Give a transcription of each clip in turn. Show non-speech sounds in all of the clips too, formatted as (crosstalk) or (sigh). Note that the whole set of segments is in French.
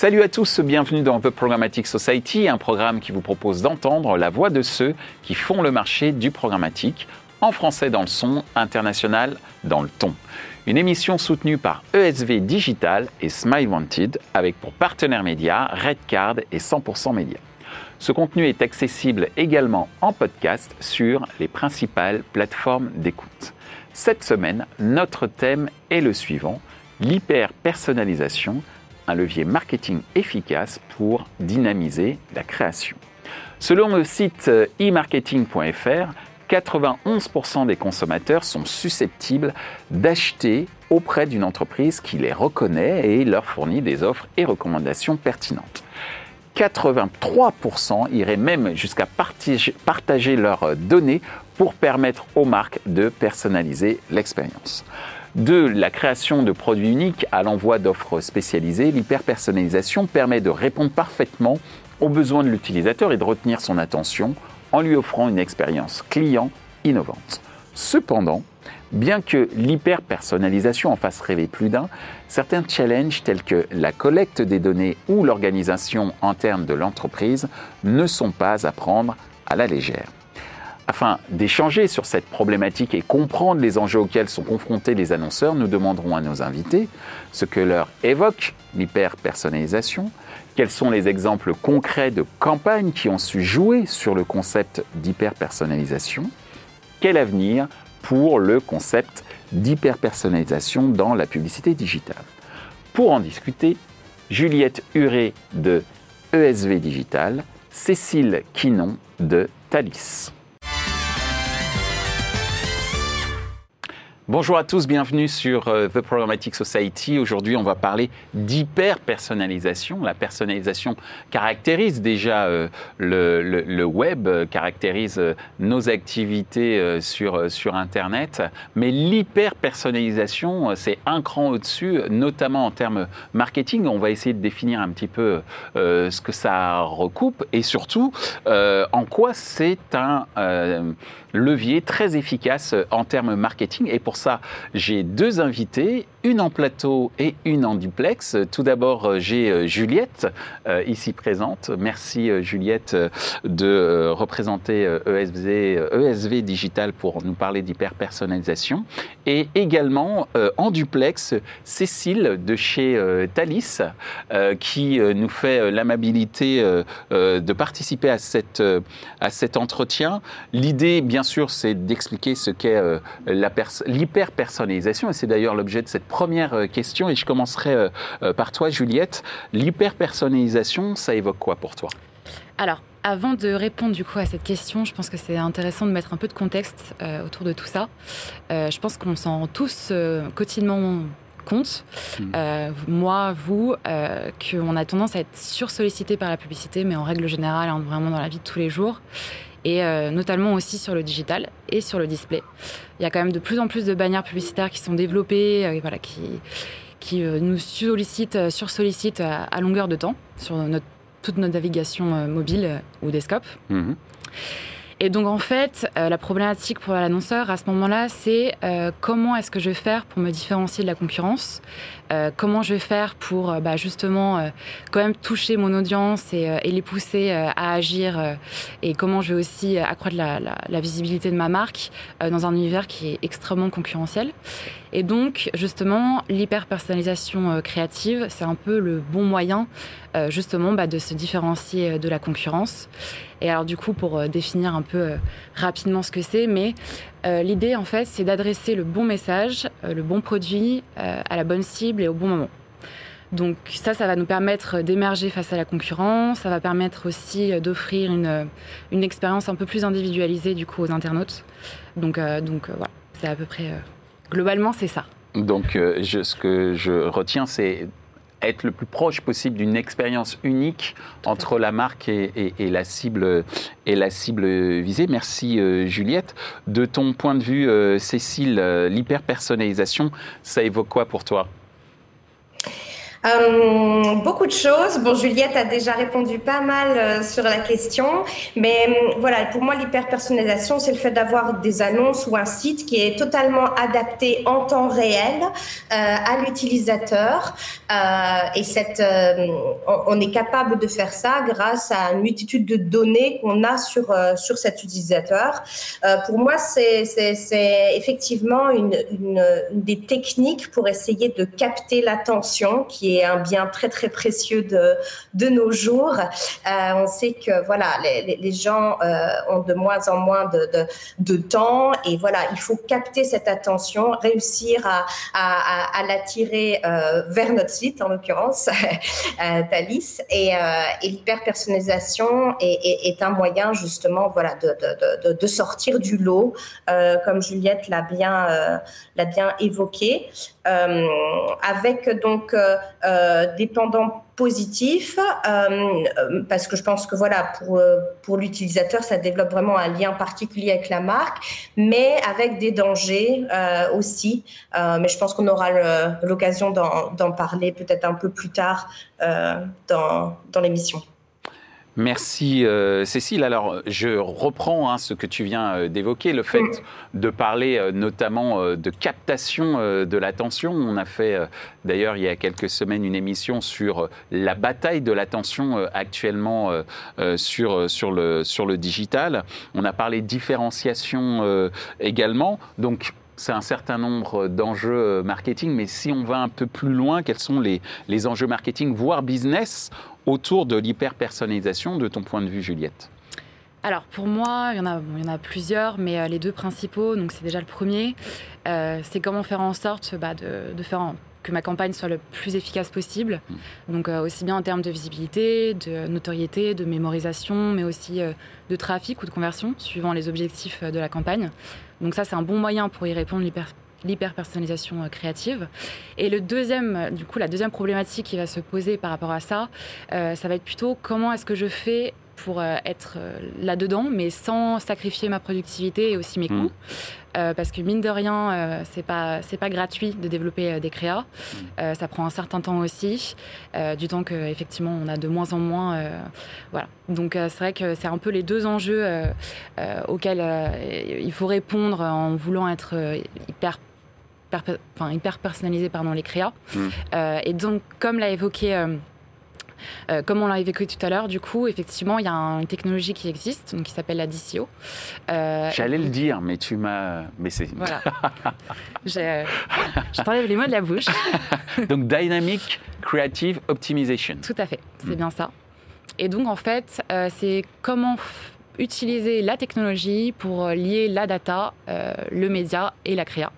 Salut à tous, bienvenue dans The Programmatic Society, un programme qui vous propose d'entendre la voix de ceux qui font le marché du programmatique, en français dans le son, international dans le ton. Une émission soutenue par ESV Digital et Smile Wanted, avec pour partenaires médias Redcard et 100% Média. Ce contenu est accessible également en podcast sur les principales plateformes d'écoute. Cette semaine, notre thème est le suivant, l'hyper-personnalisation un levier marketing efficace pour dynamiser la création. Selon le site euh, e-marketing.fr, 91% des consommateurs sont susceptibles d'acheter auprès d'une entreprise qui les reconnaît et leur fournit des offres et recommandations pertinentes. 83% iraient même jusqu'à partager leurs données pour permettre aux marques de personnaliser l'expérience. De la création de produits uniques à l'envoi d'offres spécialisées, l'hyperpersonnalisation permet de répondre parfaitement aux besoins de l'utilisateur et de retenir son attention en lui offrant une expérience client innovante. Cependant, bien que l'hyperpersonnalisation en fasse rêver plus d'un, certains challenges tels que la collecte des données ou l'organisation interne de l'entreprise ne sont pas à prendre à la légère. Afin d'échanger sur cette problématique et comprendre les enjeux auxquels sont confrontés les annonceurs, nous demanderons à nos invités ce que leur évoque l'hyper-personnalisation, quels sont les exemples concrets de campagnes qui ont su jouer sur le concept d'hyper-personnalisation, quel avenir pour le concept d'hyper-personnalisation dans la publicité digitale. Pour en discuter, Juliette Huré de ESV Digital, Cécile Quinon de Thalys. Bonjour à tous, bienvenue sur euh, The Programmatic Society. Aujourd'hui, on va parler d'hyper-personnalisation. La personnalisation caractérise déjà euh, le, web, caractérise euh, nos activités sur, sur Internet, mais l'hyper-personnalisation, c'est un cran au-dessus, notamment en termes marketing. On va essayer de définir un petit peu ce que ça recoupe et surtout en quoi c'est un levier très efficace en termes marketing. Et pour ça, j'ai deux invités, une en plateau et une en duplex. Tout d'abord, euh, j'ai euh, Juliette euh, ici présente. Merci Juliette de représenter ESV, ESV Digital pour nous parler d'hyper-personnalisation. Et également en duplex, Cécile de chez Thalys qui nous fait l'amabilité de participer à, cette, à cet entretien. L'idée, bien sûr, c'est d'expliquer ce qu'est l'hyper-personnalisation et c'est d'ailleurs l'objet de cette première euh, question et je commencerai euh, euh, par toi, Juliette. L'hyperpersonnalisation, ça évoque quoi pour toi? Alors, avant de répondre du coup à cette question, je pense que c'est intéressant de mettre un peu de contexte autour de tout ça. je pense qu'on s'en rend tous quotidiennement compte, hmm. moi, vous, qu'on a tendance à être sursollicité par la publicité, mais en règle générale, hein, vraiment dans la vie de tous les jours et euh, notamment aussi sur le digital et sur le display. Il y a quand même de plus en plus de bannières publicitaires qui sont développées, euh, voilà, qui, qui euh, nous sollicitent, sursollicitent à, à, longueur de temps sur notre, toute notre navigation mobile ou desktop. Mhm. Et donc en fait, la problématique pour l'annonceur à ce moment-là, c'est comment est-ce que je vais faire pour me différencier de la concurrence euh, comment je vais faire pour euh, bah, justement euh, quand même toucher mon audience et, les pousser à agir et comment je vais aussi accroître la, visibilité de ma marque dans un univers qui est extrêmement concurrentiel. Et donc justement, l'hyper-personnalisation créative, c'est un peu le bon moyen justement bah, de se différencier de la concurrence. Et alors du coup, pour définir un peu rapidement ce que c'est, mais l'idée en fait, c'est d'adresser le bon message, le bon produit à la bonne cible et au bon moment. Donc ça, ça va nous permettre d'émerger face à la concurrence, ça va permettre aussi d'offrir une, une expérience un peu plus individualisée du coup aux internautes. Donc, euh, euh, voilà, c'est à peu près... Euh, globalement, c'est ça. Donc ce que je retiens, c'est être le plus proche possible d'une expérience unique entre la marque et, la cible, et la cible visée. Merci Juliette. De ton point de vue, Cécile, l'hyper-personnalisation, ça évoque quoi pour toi? Euh, beaucoup de choses. Bon, Juliette a déjà répondu pas mal euh, sur la question, mais euh, voilà, pour moi, l'hyperpersonnalisation, c'est le fait d'avoir des annonces ou un site qui est totalement adapté en temps réel à l'utilisateur. et cette, on, est capable de faire ça grâce à une multitude de données qu'on a sur sur cet utilisateur. pour moi, c'est effectivement une, une, une des techniques pour essayer de capter l'attention qui un bien très très précieux de, de nos jours. Euh, on sait que voilà, les, gens euh, ont de moins en moins de, de, temps et voilà, il faut capter cette attention, réussir à, à, l'attirer euh, vers notre site en l'occurrence, (laughs) Thalys. Et, et l'hyper-personnalisation est, un moyen justement voilà, de, de, de sortir du lot, comme Juliette l'a bien, l'a bien évoqué. Euh, avec donc euh, euh, des pendants positifs, parce que je pense que voilà, pour, pour l'utilisateur, ça développe vraiment un lien particulier avec la marque, mais avec des dangers aussi. mais je pense qu'on aura l'occasion d'en parler peut-être un peu plus tard dans, dans l'émission. Merci euh, Cécile. Alors je reprends hein, ce que tu viens euh, d'évoquer, le fait de parler euh, notamment de captation de l'attention. On a fait d'ailleurs il y a quelques semaines une émission sur la bataille de l'attention actuellement sur, sur, le, sur le digital. On a parlé de différenciation également. Donc c'est un certain nombre d'enjeux marketing, mais si on va un peu plus loin, quels sont les, les enjeux marketing, voire business, autour de l'hyper-personnalisation de ton point de vue, Juliette alors pour moi, il y en a, il y en a plusieurs, mais euh, les deux principaux, donc c'est déjà le premier, euh, c'est comment faire en sorte bah, de, faire que ma campagne soit le plus efficace possible. Mmh. Donc euh, aussi bien en termes de visibilité, de notoriété, de mémorisation, mais aussi de trafic ou de conversion, suivant les objectifs de la campagne. Donc ça, c'est un bon moyen pour y répondre l'hyper-personnalisation euh, créative. Et le deuxième, euh, du coup, la deuxième problématique qui va se poser par rapport à ça, euh, ça va être plutôt comment est-ce que je fais pour être là-dedans, mais sans sacrifier ma productivité et aussi mes mmh. coûts. parce que mine de rien, c'est pas c'est pas gratuit de développer des créas. Mmh. ça prend un certain temps aussi, du temps que effectivement on a de moins en moins. voilà. Donc c'est vrai que c'est un peu les deux enjeux auxquels il faut répondre en voulant être hyper enfin, hyper personnalisé pardon, les créas. Mm. Euh, et donc, comme l'a évoqué. Euh, euh, comme on l'a évoqué tout à l'heure, du coup, effectivement, il y a une technologie qui existe, donc qui s'appelle la DCO. J'allais le dire, mais tu m'as. Mais c'est. Voilà. (laughs) je t'enlève les mots de la bouche. (laughs) donc, Dynamic Creative Optimization. Tout à fait, c'est mm. bien ça. Et donc, en fait, c'est comment utiliser la technologie pour lier la data, le média et la créa.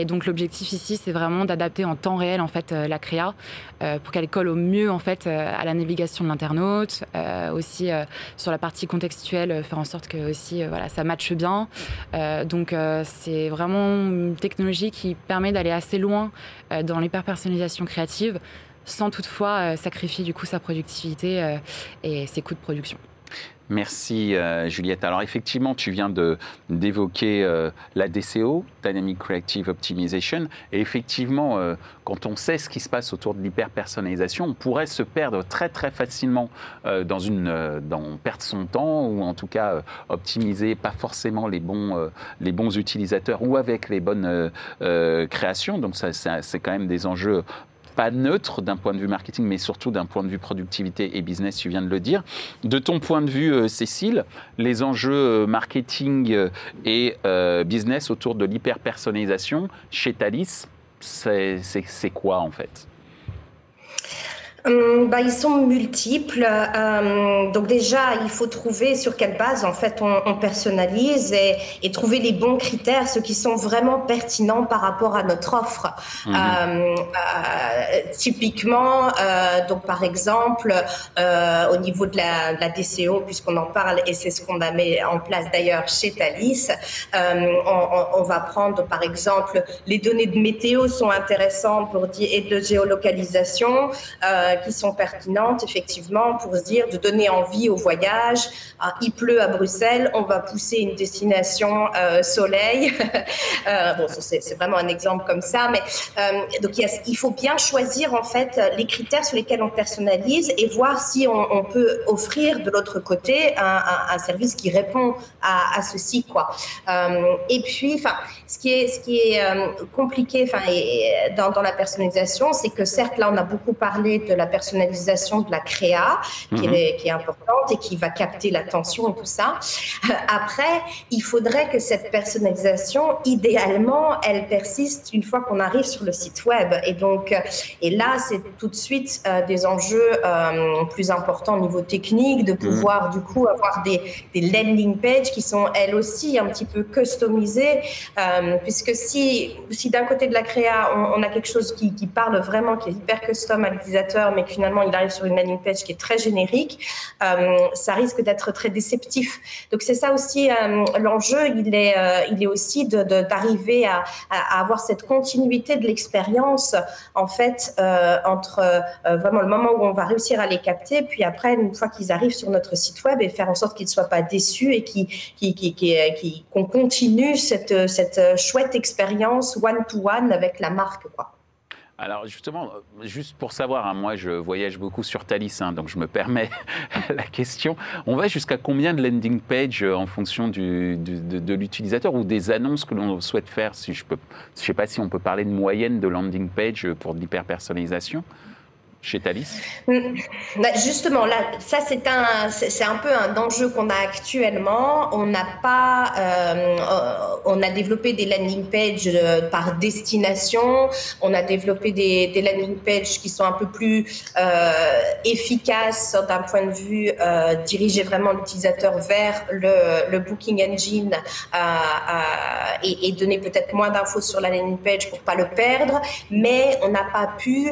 Et donc l'objectif ici, c'est vraiment d'adapter en temps réel en fait euh, la créa euh, pour qu'elle colle au mieux en fait euh, à la navigation de l'internaute, aussi sur la partie contextuelle, faire en sorte que aussi ça matche bien. donc c'est vraiment une technologie qui permet d'aller assez loin dans l'hyper-personnalisation créative sans toutefois sacrifier du coup sa productivité et ses coûts de production. Merci euh, Juliette. Alors effectivement, tu viens d'évoquer euh, la DCO, Dynamic Creative Optimization, et effectivement, euh, quand on sait ce qui se passe autour de l'hyper-personnalisation, on pourrait se perdre très très facilement dans une, dans perdre son temps ou en tout cas optimiser pas forcément les bons, les bons utilisateurs ou avec les bonnes créations. Donc ça, c'est quand même des enjeux pas neutre d'un point de vue marketing, mais surtout d'un point de vue productivité et business, tu viens de le dire. De ton point de vue, euh, Cécile, les enjeux euh, marketing euh, et business autour de l'hyper-personnalisation chez Thalys, c'est quoi en fait? Bah, ils sont multiples. Euh, donc déjà, il faut trouver sur quelle base en fait on, on personnalise et, et, trouver les bons critères, ceux qui sont vraiment pertinents par rapport à notre offre. Mhm. Euh, euh, typiquement, euh, donc par exemple, euh, au niveau de la, de la DCO, puisqu'on en parle et c'est ce qu'on a mis en place d'ailleurs chez Thalys, on, on, va prendre par exemple les données de météo sont intéressantes pour dire et de géolocalisation. Euh, qui sont pertinentes, effectivement, pour se dire de donner envie au voyage. Ah, il pleut à Bruxelles, on va pousser une destination soleil. (laughs) bon, c'est vraiment un exemple comme ça, mais donc il, faut bien choisir en fait les critères sur lesquels on personnalise et voir si on, peut offrir de l'autre côté un, service qui répond à, ceci, quoi. et puis, enfin, ce qui est, ce qui est compliqué, enfin, dans, dans la personnalisation, c'est que certes, là, on a beaucoup parlé de la personnalisation de la créa, qui, mhm. est, qui est importante et qui va capter l'attention et tout ça. Euh, après, il faudrait que cette personnalisation, idéalement, elle persiste une fois qu'on arrive sur le site web. Et donc, euh, et là, c'est tout de suite euh, des enjeux plus importants au niveau technique, de mhm. pouvoir du coup avoir des, des, landing pages qui sont elles aussi un petit peu customisées, puisque si, si d'un côté de la créa, on, a quelque chose qui, qui parle vraiment, qui est hyper custom à l'utilisateur, mais finalement il arrive sur une landing page qui est très générique, euh, ça risque d'être très déceptif. Donc c'est ça aussi euh, l'enjeu, il est, euh, il est aussi d'arriver à, avoir cette continuité de l'expérience en fait entre vraiment le moment où on va réussir à les capter, puis après une fois qu'ils arrivent sur notre site web et faire en sorte qu'ils ne soient pas déçus et qu'on continue cette, chouette expérience one-to-one avec la marque. Alors justement, juste pour savoir, hein, moi je voyage beaucoup sur Thalys, hein, donc je me permets (laughs) la question. On va jusqu'à combien de landing page euh, en fonction du, de, l'utilisateur ou des annonces que l'on souhaite faire Si je ne je sais pas si on peut parler de moyenne de landing page pour de l'hyperpersonnalisation? Chez Thalys mm. bah, Justement, là, ça c'est un, c'est un peu un enjeu qu'on a actuellement. On n'a pas, euh, on a développé des landing pages euh, par destination. On a développé des, landing pages qui sont un peu plus euh, efficaces d'un point de vue euh, diriger vraiment l'utilisateur vers le, booking engine euh, euh, et, et, donner peut-être moins d'infos sur la landing page pour pas le perdre. Mais on n'a pas pu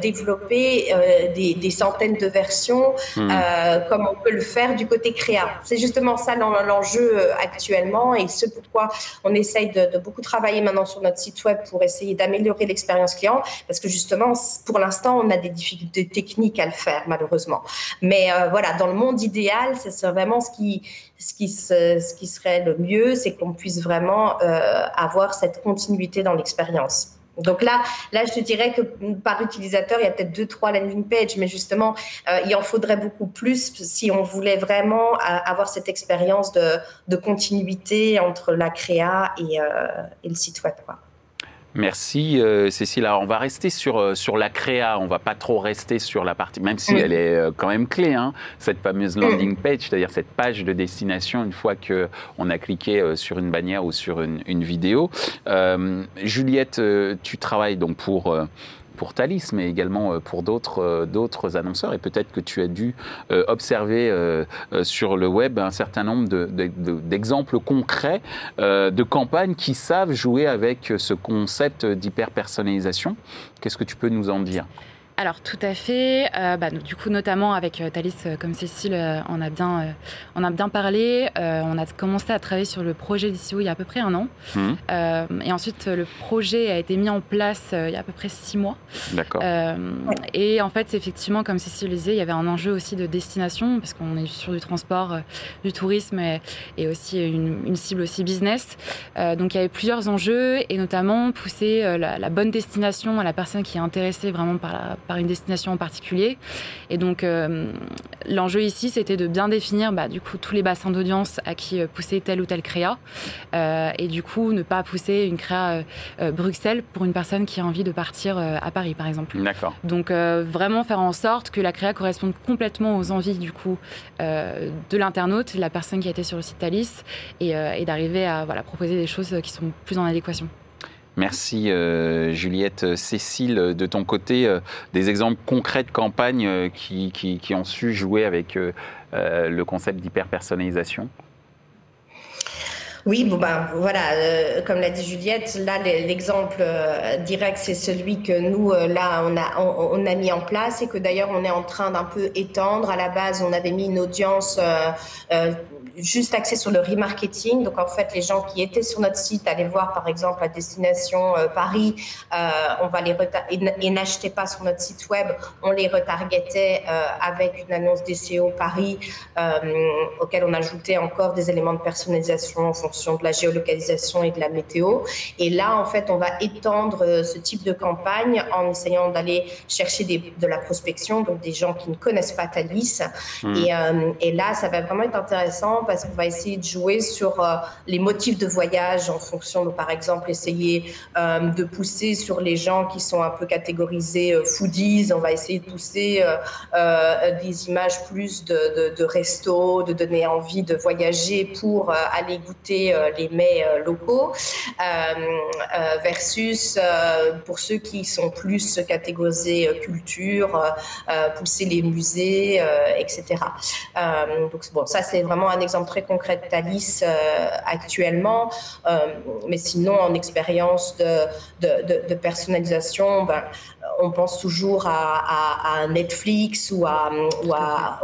développer euh, des, centaines de versions hmm. euh, comme on peut le faire du côté créa. C'est justement ça l'enjeu euh, actuellement et ce pourquoi on essaye de, beaucoup travailler maintenant sur notre site web pour essayer d'améliorer l'expérience client parce que justement pour l'instant on a des difficultés techniques à le faire malheureusement. Mais voilà, dans le monde idéal, c'est vraiment ce qui, ce qui, ce qui serait le mieux, c'est qu'on puisse vraiment avoir cette continuité dans l'expérience. Donc là, là, je te dirais que par utilisateur, il y a peut-être deux, trois landing pages, mais justement, euh, il en faudrait beaucoup plus si on voulait vraiment euh, avoir cette expérience de, continuité entre la créa et, euh, le site web. Merci euh, Cécile. Alors on va rester sur, euh, sur la créa, on va pas trop rester sur la partie, même si elle est euh, quand même clé, hein, cette fameuse landing page, c'est-à-dire cette page de destination une fois qu'on a cliqué sur une bannière ou sur une, une vidéo. Juliette, tu travailles donc pour pour Thalys, mais également euh, pour d'autres euh, d'autres annonceurs. Et peut-être que tu as dû euh, observer sur le web un certain nombre d'exemples concrets de campagnes qui savent jouer avec ce concept d'hyper-personnalisation. Qu'est-ce que tu peux nous en dire? Alors tout à fait. Euh, bah, du coup, notamment avec euh, Thalys, euh, comme Cécile, on, a bien, on a bien parlé. on a commencé à travailler sur le projet d'ICO il y a à peu près un an. Mmh. et ensuite, le projet a été mis en place il y a à peu près six mois. D'accord. et en fait, effectivement, comme Cécile le disait, il y avait un enjeu aussi de destination, parce qu'on est sur du transport, du tourisme et, aussi une, cible aussi business. donc il y avait plusieurs enjeux, et notamment pousser la, la bonne destination à la personne qui est intéressée vraiment par la par une destination en particulier. Et donc, euh, l'enjeu ici, c'était de bien définir bah, du coup, tous les bassins d'audience à qui euh, pousser telle ou telle créa. Euh, et du coup, ne pas pousser une créa Bruxelles pour une personne qui a envie de partir à Paris, par exemple. D'accord. Donc, vraiment faire en sorte que la créa corresponde complètement aux envies du coup de l'internaute, la personne qui a été sur le site Thalys, et, et d'arriver à voilà, proposer des choses qui sont plus en adéquation. Merci euh, Juliette. Cécile, de ton côté, euh, des exemples concrets de campagnes euh, qui, ont su jouer avec le concept d'hyper-personnalisation Oui, bon ben voilà, euh, comme l'a dit Juliette, là l'exemple euh, direct c'est celui que nous euh, là on a on, a mis en place et que d'ailleurs on est en train d'un peu étendre. À la base, on avait mis une audience juste axée sur le remarketing. Donc en fait, les gens qui étaient sur notre site allaient voir par exemple la destination Paris, on va les et n'achetaient pas sur notre site web, on les retargetait avec une annonce DCO Paris auquel on ajoutait encore des éléments de personnalisation de la géolocalisation et de la météo. Et là, en fait, on va étendre euh, ce type de campagne en essayant d'aller chercher des, de la prospection, donc des gens qui ne connaissent pas Thalys. Hmm. Et, euh, et, là, ça va vraiment être intéressant parce qu'on va essayer de jouer sur euh, les motifs de voyage en fonction de, par exemple, essayer de pousser sur les gens qui sont un peu catégorisés foodies. On va essayer de pousser des images plus de, de, de restos, de donner envie de voyager pour aller goûter euh, les mets euh, locaux, euh, versus pour ceux qui sont plus catégorisés culture, pousser les musées, etc. donc bon, ça c'est vraiment un exemple très concret de Thalys actuellement, mais sinon en expérience de, de, de, personnalisation, ben, on pense toujours à, Netflix ou à,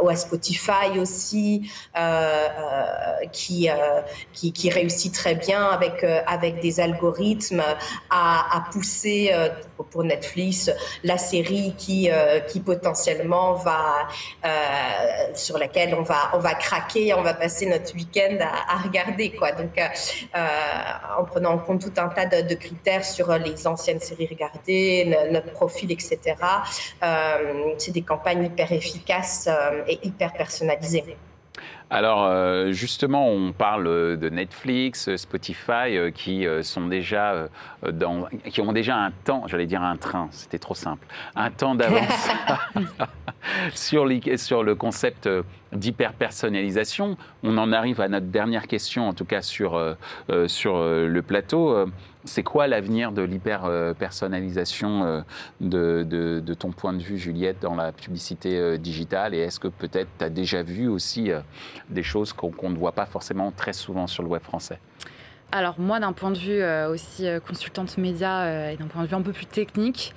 ou à, Spotify aussi, qui, qui, qui réussit très bien avec, euh, avec des algorithmes à, pousser euh, pour Netflix la série qui, euh, qui potentiellement va, sur laquelle on va, on va craquer, on va passer notre week-end à, regarder. Quoi. Donc, en prenant en compte tout un tas de, critères sur les anciennes séries regardées, notre profil, etc. c'est des campagnes hyper efficaces et hyper personnalisées. Alors euh, justement, on parle de Netflix, Spotify, euh, qui euh, sont déjà dans, qui ont déjà un temps, j'allais dire un train, c'était trop simple, un temps d'avance (laughs) sur, sur le concept d'hyper-personnalisation. On en arrive à notre dernière question, en tout cas sur, sur le plateau c'est quoi l'avenir de l'hyper-personnalisation euh, de, ton point de vue, Juliette, dans la publicité euh, digitale? Et est-ce que peut-être tu as déjà vu aussi euh, des choses qu'on ne voit pas forcément très souvent sur le web français? Alors moi, d'un point de vue euh, aussi euh, consultante média euh, et d'un point de vue un peu plus technique,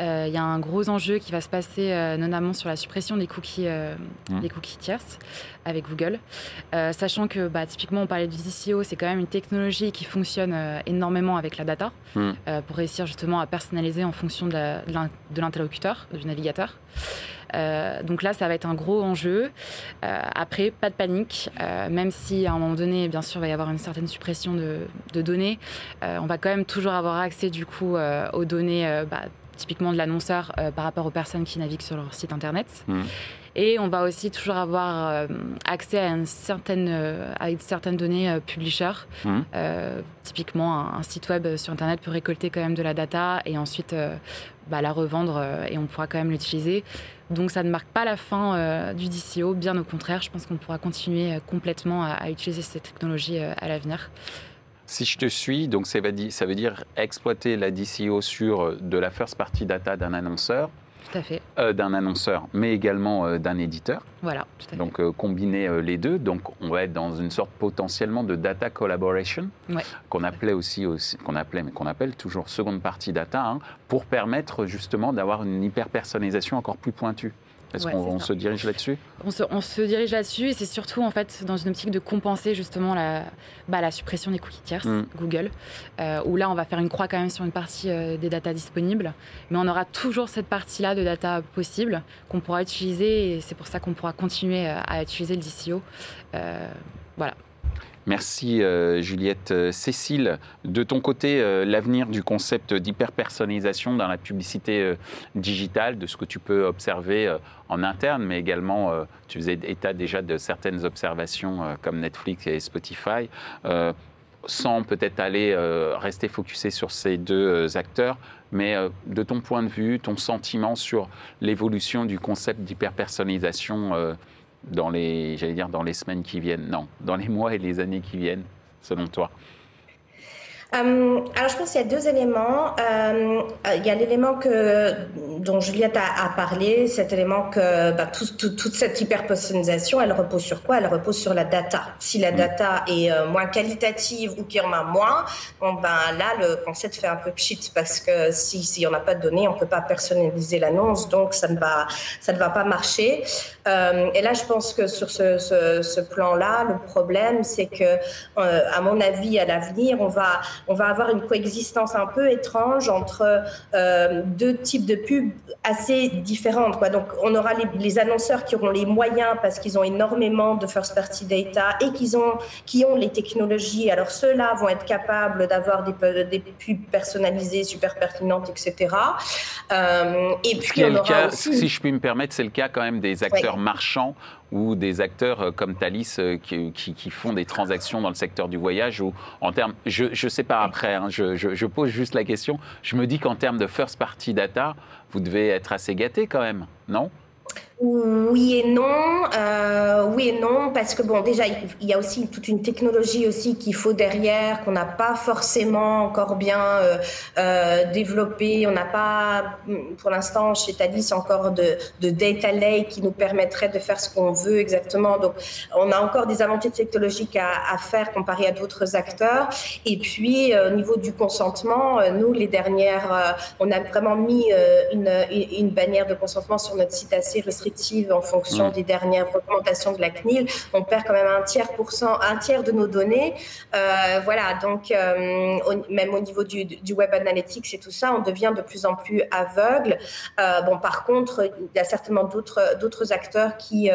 il y a un gros enjeu qui va se passer notamment sur la suppression des cookies, mmh. des cookies tierces avec Google, sachant que bah, typiquement on parlait du DCO, c'est quand même une technologie qui fonctionne énormément avec la data mmh. pour réussir justement à personnaliser en fonction de l'interlocuteur, du navigateur. Euh, donc là, ça va être un gros enjeu. Euh, après, pas de panique, euh, même si à un moment donné, bien sûr, il va y avoir une certaine suppression de, données, on va quand même toujours avoir accès du coup aux données. Bah, typiquement de l'annonceur par rapport aux personnes qui naviguent sur leur site internet. Mmh. Et on va aussi toujours avoir accès à, une certaine, à certaines données publisher. Mmh. typiquement, un, un, site web sur Internet peut récolter quand même de la data et ensuite bah, la revendre euh, et on pourra quand même l'utiliser. Donc ça ne marque pas la fin euh, du DCO, bien au contraire, je pense qu'on pourra continuer euh, complètement à, utiliser cette technologie à l'avenir. Si je te suis, donc ça veut dire exploiter la DCO sur de la first party data d'un annonceur, fait. Euh, d'un annonceur, mais également euh, d'un éditeur. Voilà, tout à fait. Donc euh, combiner les deux, donc on va être dans une sorte potentiellement de data collaboration, qu'on appelait aussi, qu'on appelait, mais qu'on appelle toujours seconde partie data, hein, pour permettre justement d'avoir une hyper personnalisation encore plus pointue. Est-ce qu'on se dirige là-dessus? On se, dirige là-dessus et c'est surtout en fait dans une optique de compenser justement la, bah, la suppression des cookies tierces, mm. Google, euh, où là on va faire une croix quand même sur une partie euh, des datas disponibles, mais on aura toujours cette partie-là de data possible qu'on pourra utiliser et c'est pour ça qu'on pourra continuer euh, à utiliser le DCO. voilà. Merci euh, Juliette. Euh, Cécile, de ton côté, euh, l'avenir du concept d'hyper-personnalisation dans la publicité digitale, de ce que tu peux observer en interne, mais également, tu faisais état déjà de certaines observations comme Netflix et Spotify, sans peut-être aller rester focusé sur ces deux acteurs, mais de ton point de vue, ton sentiment sur l'évolution du concept d'hyper-personnalisation dans les, j'allais dire, dans les semaines qui viennent. Non, dans les mois et les années qui viennent, selon toi euh, alors, je pense qu'il y a deux éléments. Euh, il y a l'élément que dont Juliette a, parlé, cet élément que bah, toute cette hyper-personnalisation, elle repose sur quoi? Elle repose sur la data. Si la mm. data est euh, moins qualitative ou qu'il y en a moins, bon, ben, là, le concept fait un peu pchit parce que s'il si n'y en a pas de données, on ne peut pas personnaliser l'annonce, donc ça ne va, ça ne va pas marcher. Euh, et là, je pense que sur ce, ce, ce plan-là, le problème, c'est que, euh, à mon avis, à l'avenir, on va, on va avoir une coexistence un peu étrange entre euh, deux types de pubs assez différentes. Quoi. Donc, on aura les, les, annonceurs qui auront les moyens parce qu'ils ont énormément de first-party data et qu'ils ont, qui ont les technologies. Alors, ceux-là vont être capables d'avoir des, des pubs personnalisées, super pertinentes, etc. Euh, et puis, on aura cas, aussi... si je puis me permettre, c'est le cas quand même des acteurs marchands ou des acteurs euh, comme Thalys euh, qui, font des transactions dans le secteur du voyage ou en termes, je ne sais pas après, hein, je, je, je, pose juste la question, je me dis qu'en termes de first party data, vous devez être assez gâté quand même, non? Oui et non, euh, oui et non, parce que bon, déjà, il y a aussi toute une technologie aussi qu'il faut derrière, qu'on n'a pas forcément encore bien euh, euh, développée. On n'a pas, pour l'instant, chez Thalys, encore de, data lake qui nous permettrait de faire ce qu'on veut exactement. Donc, on a encore des avancées technologiques à, à faire comparé à d'autres acteurs. Et puis, au niveau du consentement, nous, les dernières, on a vraiment mis une, une bannière de consentement sur notre site assez restrictive en fonction mm. des dernières recommandations de la CNIL, on perd quand même un tiers, pour cent, un tiers de nos données. Euh, voilà, donc euh, même au niveau du, web analytics et tout ça, on devient de plus en plus aveugle. Euh, bon, par contre, il y a certainement d'autres, acteurs qui,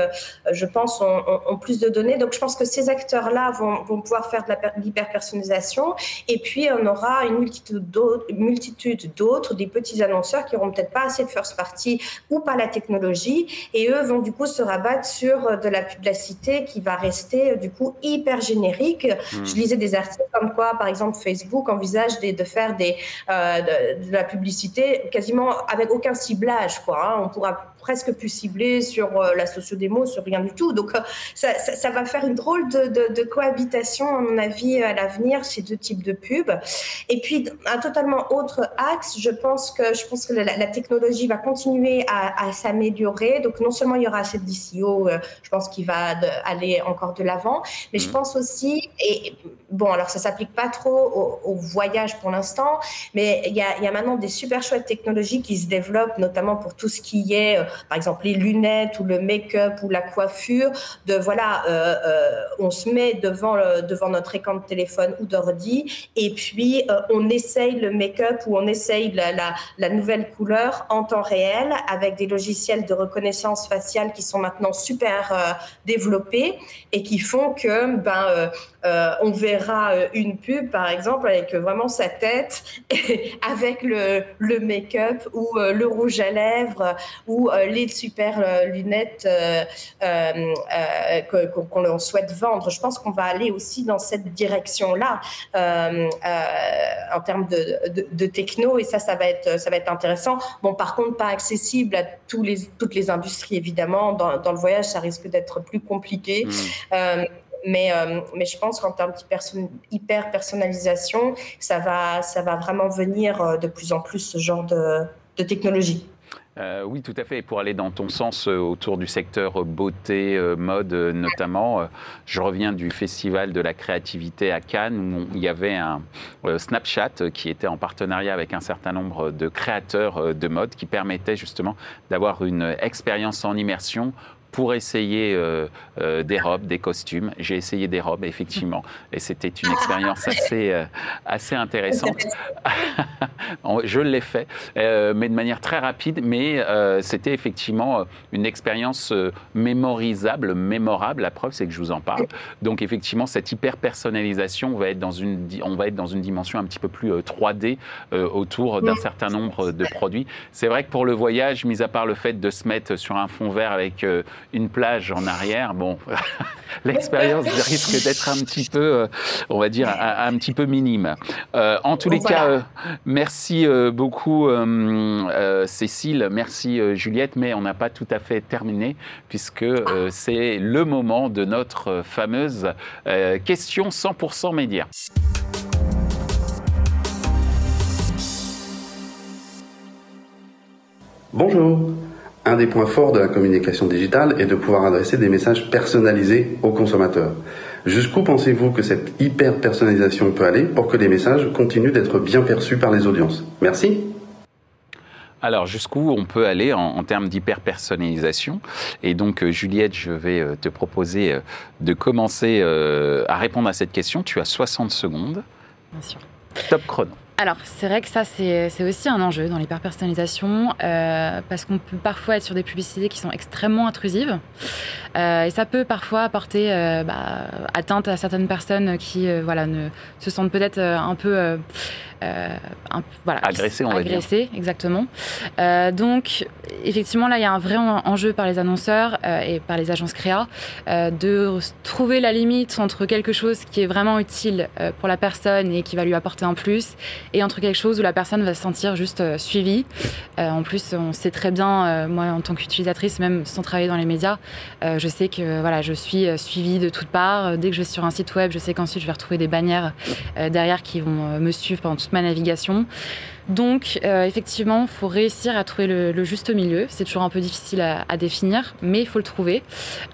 je pense, ont, plus de données. Donc, je pense que ces acteurs-là vont, vont pouvoir faire de l'hyper-personnalisation. Et puis, on aura une multitude d'autres, des petits annonceurs qui n'auront peut-être pas assez de first party ou pas la technologie et eux vont du coup se rabattre sur euh, de la publicité qui va rester euh, du coup hyper générique. Hmm. Je lisais des articles comme quoi, par exemple, Facebook envisage de, de faire des, euh, de, la publicité quasiment avec aucun ciblage. Quoi, hein. On pourra presque plus ciblé sur euh, la sociodémo, sur rien du tout. Donc, euh, ça, ça, va faire une drôle de, de, de, cohabitation, à mon avis, à l'avenir, ces deux types de pubs. Et puis, un totalement autre axe, je pense que, je pense que la, technologie va continuer à, à s'améliorer. Donc, non seulement il y aura cette DCO, euh, je pense qu'il va aller encore de l'avant, mais je mmh. pense aussi, et bon, alors ça s'applique pas trop au, voyage pour l'instant, mais il y, a, il y a maintenant des super chouettes technologies qui se développent, notamment pour tout ce qui est par exemple les lunettes ou le make-up ou la coiffure, de voilà, euh, euh, on se met devant, devant notre écran de téléphone ou d'ordi et puis euh, on essaye le make-up ou on essaye la, la, nouvelle couleur en temps réel avec des logiciels de reconnaissance faciale qui sont maintenant super développés et qui font que ben, euh, on verra euh, une pub, par exemple, avec vraiment sa tête, (laughs) avec le, make-up ou euh, le rouge à lèvres ou les super lunettes qu'on souhaite vendre. Je pense qu'on va aller aussi dans cette direction-là en termes de, techno, et ça, ça va être, ça va être intéressant. Bon, par contre, pas accessible à tous les, toutes les industries, évidemment. Dans, le voyage, ça risque d'être plus compliqué. Mmh. Mais, euh, mais je pense qu'en termes d'hyper personnalisation, ça va, ça va vraiment venir euh, de plus en plus ce genre de, de technologie. Euh, oui, tout à fait. pour aller dans ton sens autour du secteur beauté, mode notamment, je reviens du Festival de la créativité à Cannes où il y avait un Snapchat qui était en partenariat avec un certain nombre de créateurs de mode qui permettait justement d'avoir une expérience en immersion pour essayer euh, euh, des robes, des costumes. J'ai essayé des robes, effectivement, et c'était une expérience assez, euh, assez intéressante. (laughs) Je l'ai fait, mais de manière très rapide, mais c'était effectivement une expérience mémorisable, mémorable. La preuve, c'est que je vous en parle. Donc, effectivement, cette hyper personnalisation, on va être dans une, on va être dans une dimension un petit peu plus 3D autour d'un certain nombre de produits. C'est vrai que pour le voyage, mis à part le fait de se mettre sur un fond vert avec une plage en arrière, bon, (laughs) l'expérience (laughs) risque d'être un petit peu, euh, on va dire, un, petit peu minime. Euh, en tous les cas, euh, merci beaucoup Cécile, merci Juliette, mais on n'a pas tout à fait terminé puisque c'est le moment de notre fameuse question 100% média. Bonjour, un des points forts de la communication digitale est de pouvoir adresser des messages personnalisés aux consommateurs. Jusqu'où pensez-vous que cette hyper personnalisation peut aller pour que les messages continuent d'être bien perçus par les audiences? Merci. Alors, jusqu'où on peut aller en, termes d'hyper-personnalisation? Et donc, euh, Juliette, je vais euh, te proposer euh, de commencer à répondre à cette question. Tu as 60 secondes. Bien sûr. Top chrono. Alors, c'est vrai que ça, c'est aussi un enjeu dans l'hyper-personnalisation, parce qu'on peut parfois être sur des publicités qui sont extrêmement intrusives, et ça peut parfois apporter bah, atteinte à certaines personnes qui voilà, ne, se sentent peut-être un peu euh, un, voilà, agressé, on va agressé, exactement. Euh, donc, effectivement, là, il y a un vrai enjeu par les annonceurs euh, et par les agences créa de trouver la limite entre quelque chose qui est vraiment utile pour la personne et qui va lui apporter un plus, et entre quelque chose où la personne va se sentir juste suivie. en plus, on sait très bien, moi, en tant qu'utilisatrice, même sans travailler dans les médias, je sais que voilà, je suis suivie de toutes parts. Dès que je vais sur un site web, je sais qu'ensuite je vais retrouver des bannières derrière qui vont me suivre pendant ma navigation. Donc, euh, effectivement, il faut réussir à trouver le, juste milieu. C'est toujours un peu difficile à, définir, mais il faut le trouver.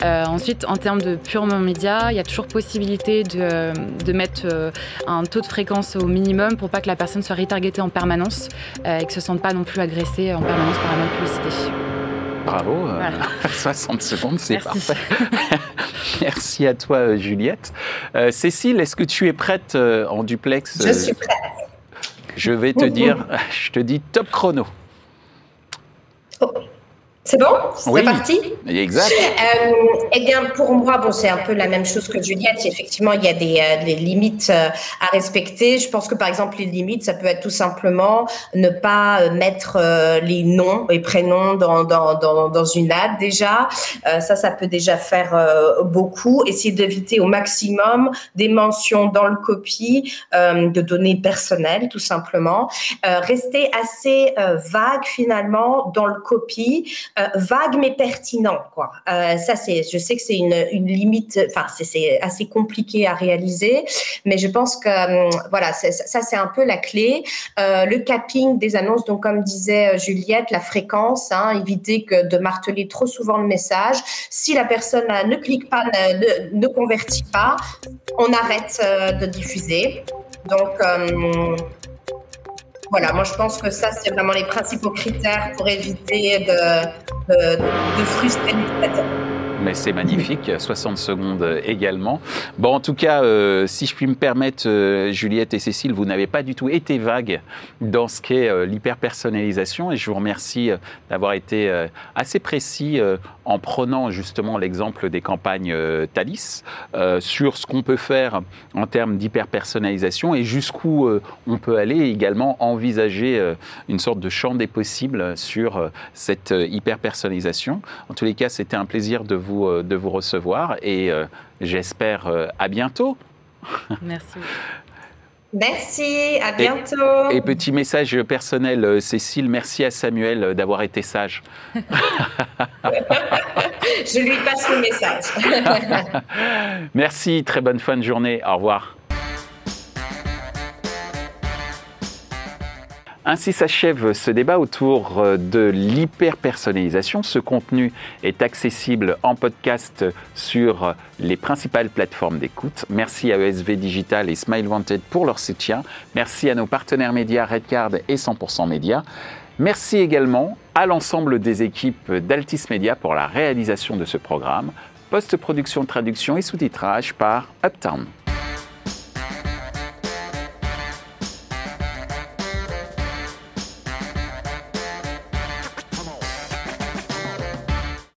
Euh, ensuite, en termes de purement média, il y a toujours possibilité de, de mettre euh, un taux de fréquence au minimum pour pas que la personne soit retargetée en permanence et que se sente pas non plus agressée en permanence par la même publicité. Bravo, 60 (laughs) secondes, c'est parfait. (laughs) Merci à toi, Juliette. Cécile, est-ce que tu es prête en duplex Je suis prête. Je vais te dire, (laughs) je te dis top chrono. C'est bon? C'est parti? Exact. Euh, eh bien, pour moi, bon, c'est un peu la même chose que Juliette. Effectivement, il y a des, euh, des, limites euh, à respecter. Je pense que, par exemple, les limites, ça peut être tout simplement ne pas euh, mettre les noms et prénoms dans, dans, dans, dans une ad déjà. ça, ça peut déjà faire beaucoup. Essayer d'éviter au maximum des mentions dans le copy de données personnelles, tout simplement. rester assez vague, finalement, dans le copy. Euh, vague mais pertinent. Quoi. Euh, ça, c'est, je sais que c'est une, une limite, enfin, c'est assez compliqué à réaliser, mais je pense que hum, voilà, ça, c'est un peu la clé. Euh, le capping des annonces, donc comme disait Juliette, la fréquence, hein, éviter que de marteler trop souvent le message. Si la personne ne clique pas, ne, ne convertit pas, on arrête de diffuser. Donc, hum, voilà, moi je pense que ça, c'est vraiment les principaux critères pour éviter de, de, de frustrer mais c'est magnifique, (laughs) 60 secondes également. Bon, en tout cas, euh, si je puis me permettre, euh, Juliette et Cécile, vous n'avez pas du tout été vague dans ce qu'est euh, l'hyper-personnalisation et je vous remercie d'avoir été assez précis en prenant justement l'exemple des campagnes Thalys sur ce qu'on peut faire en termes d'hyper-personnalisation et jusqu'où on peut aller également envisager une sorte de champ des possibles sur cette hyper-personnalisation. En tous les cas, c'était un plaisir de vous euh, de vous recevoir et euh, j'espère euh, à bientôt. Merci. Merci, à bientôt. Et, petit message personnel, Cécile, merci à Samuel d'avoir été sage. (laughs) Je lui passe le message. (laughs) merci, très bonne fin de journée. Au revoir. Ainsi s'achève ce débat autour euh, de l'hyper-personnalisation. Ce contenu est accessible en podcast sur les principales plateformes d'écoute. Merci à ESV Digital et Smile Wanted pour leur soutien. Merci à nos partenaires médias Redcard et 100% Média. Merci également à l'ensemble des équipes d'Altis Media pour la réalisation de ce programme. Post-production, traduction et sous-titrage par Uptown.